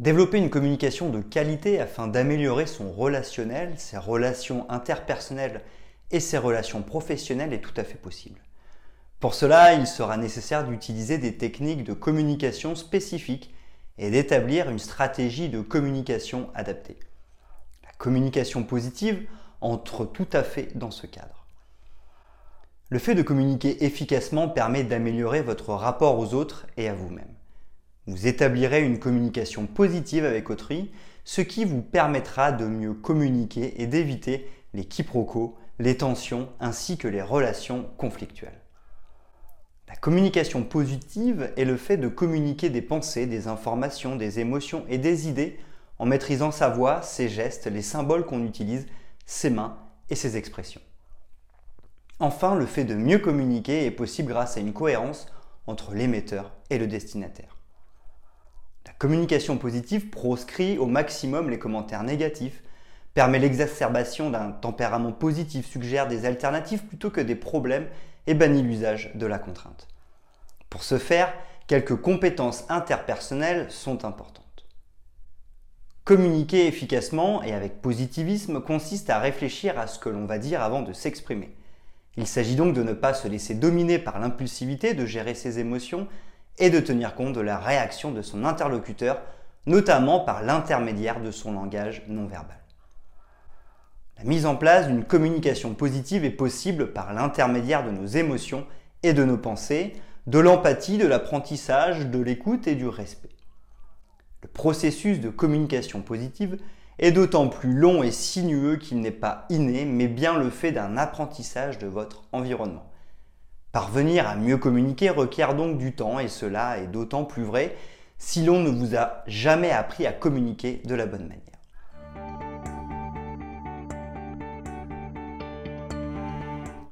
Développer une communication de qualité afin d'améliorer son relationnel, ses relations interpersonnelles et ses relations professionnelles est tout à fait possible. Pour cela, il sera nécessaire d'utiliser des techniques de communication spécifiques et d'établir une stratégie de communication adaptée. La communication positive entre tout à fait dans ce cadre. Le fait de communiquer efficacement permet d'améliorer votre rapport aux autres et à vous-même. Vous établirez une communication positive avec autrui, ce qui vous permettra de mieux communiquer et d'éviter les quiproquos, les tensions ainsi que les relations conflictuelles. La communication positive est le fait de communiquer des pensées, des informations, des émotions et des idées en maîtrisant sa voix, ses gestes, les symboles qu'on utilise, ses mains et ses expressions. Enfin, le fait de mieux communiquer est possible grâce à une cohérence entre l'émetteur et le destinataire. La communication positive proscrit au maximum les commentaires négatifs, permet l'exacerbation d'un tempérament positif, suggère des alternatives plutôt que des problèmes et bannit l'usage de la contrainte. Pour ce faire, quelques compétences interpersonnelles sont importantes. Communiquer efficacement et avec positivisme consiste à réfléchir à ce que l'on va dire avant de s'exprimer. Il s'agit donc de ne pas se laisser dominer par l'impulsivité, de gérer ses émotions et de tenir compte de la réaction de son interlocuteur, notamment par l'intermédiaire de son langage non verbal. La mise en place d'une communication positive est possible par l'intermédiaire de nos émotions et de nos pensées, de l'empathie, de l'apprentissage, de l'écoute et du respect. Le processus de communication positive est d'autant plus long et sinueux qu'il n'est pas inné, mais bien le fait d'un apprentissage de votre environnement. Parvenir à mieux communiquer requiert donc du temps et cela est d'autant plus vrai si l'on ne vous a jamais appris à communiquer de la bonne manière.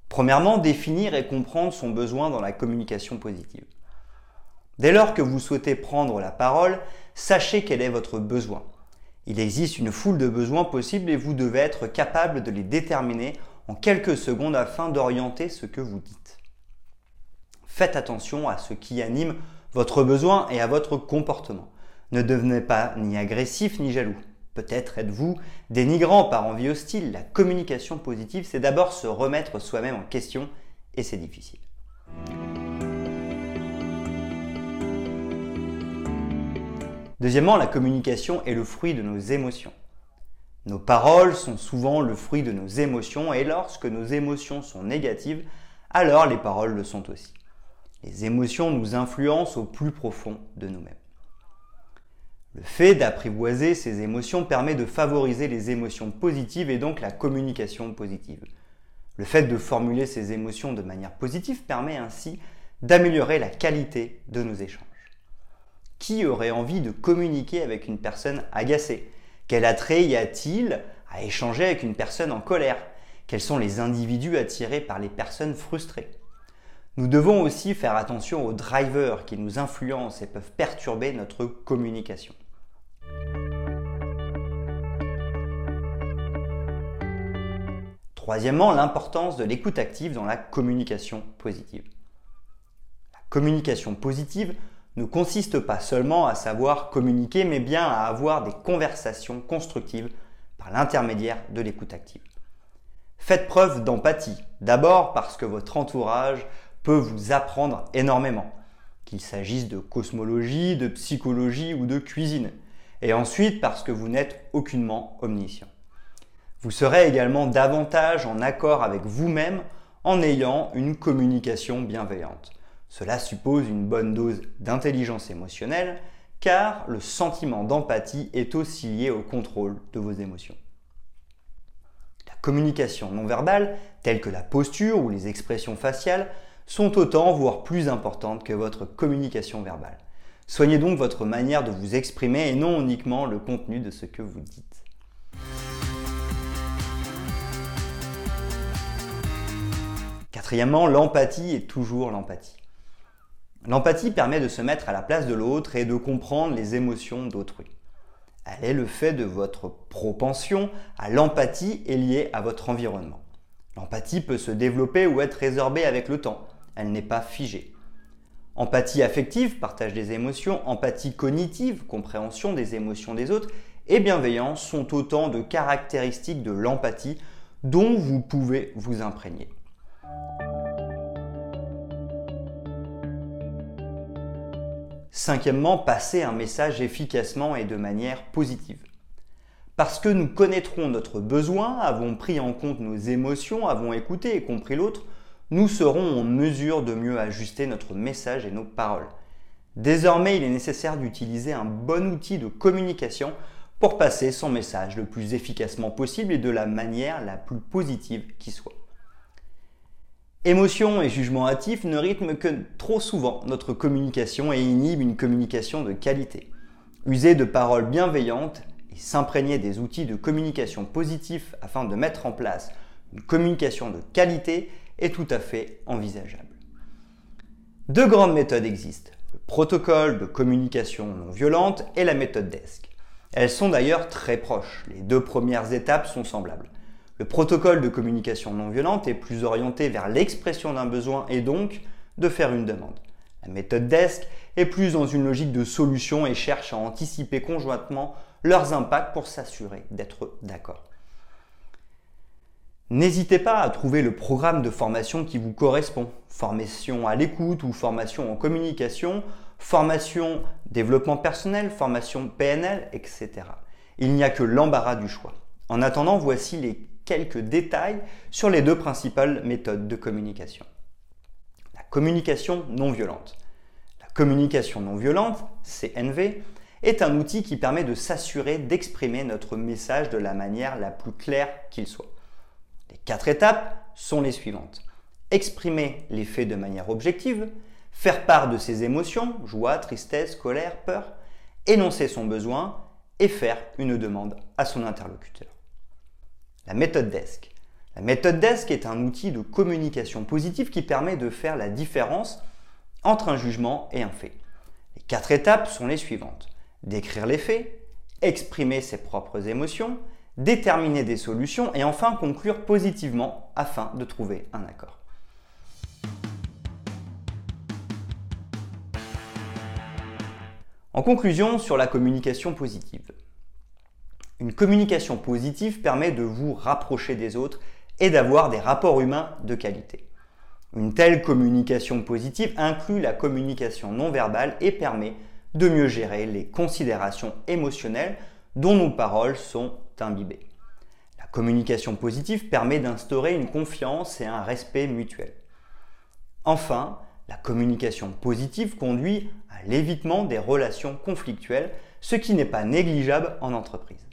Premièrement, définir et comprendre son besoin dans la communication positive. Dès lors que vous souhaitez prendre la parole, sachez quel est votre besoin. Il existe une foule de besoins possibles et vous devez être capable de les déterminer en quelques secondes afin d'orienter ce que vous dites. Faites attention à ce qui anime votre besoin et à votre comportement. Ne devenez pas ni agressif ni jaloux. Peut-être êtes-vous dénigrant par envie hostile. La communication positive, c'est d'abord se remettre soi-même en question et c'est difficile. Deuxièmement, la communication est le fruit de nos émotions. Nos paroles sont souvent le fruit de nos émotions et lorsque nos émotions sont négatives, alors les paroles le sont aussi. Les émotions nous influencent au plus profond de nous-mêmes. Le fait d'apprivoiser ces émotions permet de favoriser les émotions positives et donc la communication positive. Le fait de formuler ces émotions de manière positive permet ainsi d'améliorer la qualité de nos échanges. Qui aurait envie de communiquer avec une personne agacée? Quel attrait y a-t-il à échanger avec une personne en colère? Quels sont les individus attirés par les personnes frustrées? Nous devons aussi faire attention aux drivers qui nous influencent et peuvent perturber notre communication. Troisièmement, l'importance de l'écoute active dans la communication positive. La communication positive ne consiste pas seulement à savoir communiquer, mais bien à avoir des conversations constructives par l'intermédiaire de l'écoute active. Faites preuve d'empathie, d'abord parce que votre entourage peut vous apprendre énormément, qu'il s'agisse de cosmologie, de psychologie ou de cuisine, et ensuite parce que vous n'êtes aucunement omniscient. Vous serez également davantage en accord avec vous-même en ayant une communication bienveillante. Cela suppose une bonne dose d'intelligence émotionnelle, car le sentiment d'empathie est aussi lié au contrôle de vos émotions. La communication non verbale, telle que la posture ou les expressions faciales, sont autant, voire plus importantes que votre communication verbale. Soignez donc votre manière de vous exprimer et non uniquement le contenu de ce que vous dites. Quatrièmement, l'empathie est toujours l'empathie. L'empathie permet de se mettre à la place de l'autre et de comprendre les émotions d'autrui. Elle est le fait de votre propension à l'empathie et liée à votre environnement. L'empathie peut se développer ou être résorbée avec le temps. Elle n'est pas figée. Empathie affective, partage des émotions, empathie cognitive, compréhension des émotions des autres, et bienveillance sont autant de caractéristiques de l'empathie dont vous pouvez vous imprégner. Cinquièmement, passer un message efficacement et de manière positive. Parce que nous connaîtrons notre besoin, avons pris en compte nos émotions, avons écouté et compris l'autre, nous serons en mesure de mieux ajuster notre message et nos paroles. Désormais, il est nécessaire d'utiliser un bon outil de communication pour passer son message le plus efficacement possible et de la manière la plus positive qui soit. Émotion et jugement hâtif ne rythment que trop souvent notre communication et inhibent une communication de qualité. User de paroles bienveillantes et s'imprégner des outils de communication positifs afin de mettre en place une communication de qualité est tout à fait envisageable. Deux grandes méthodes existent, le protocole de communication non violente et la méthode DESC. Elles sont d'ailleurs très proches, les deux premières étapes sont semblables. Le protocole de communication non violente est plus orienté vers l'expression d'un besoin et donc de faire une demande. La méthode DESC est plus dans une logique de solution et cherche à anticiper conjointement leurs impacts pour s'assurer d'être d'accord. N'hésitez pas à trouver le programme de formation qui vous correspond. Formation à l'écoute ou formation en communication, formation développement personnel, formation PNL, etc. Il n'y a que l'embarras du choix. En attendant, voici les quelques détails sur les deux principales méthodes de communication. La communication non violente. La communication non violente, CNV, est un outil qui permet de s'assurer d'exprimer notre message de la manière la plus claire qu'il soit. Quatre étapes sont les suivantes. Exprimer les faits de manière objective, faire part de ses émotions, joie, tristesse, colère, peur, énoncer son besoin et faire une demande à son interlocuteur la méthode DESC. La méthode DESC est un outil de communication positive qui permet de faire la différence entre un jugement et un fait. Les quatre étapes sont les suivantes. Décrire les faits, exprimer ses propres émotions, déterminer des solutions et enfin conclure positivement afin de trouver un accord. En conclusion sur la communication positive. Une communication positive permet de vous rapprocher des autres et d'avoir des rapports humains de qualité. Une telle communication positive inclut la communication non verbale et permet de mieux gérer les considérations émotionnelles dont nos paroles sont imbibées. La communication positive permet d'instaurer une confiance et un respect mutuel. Enfin, la communication positive conduit à l'évitement des relations conflictuelles, ce qui n'est pas négligeable en entreprise.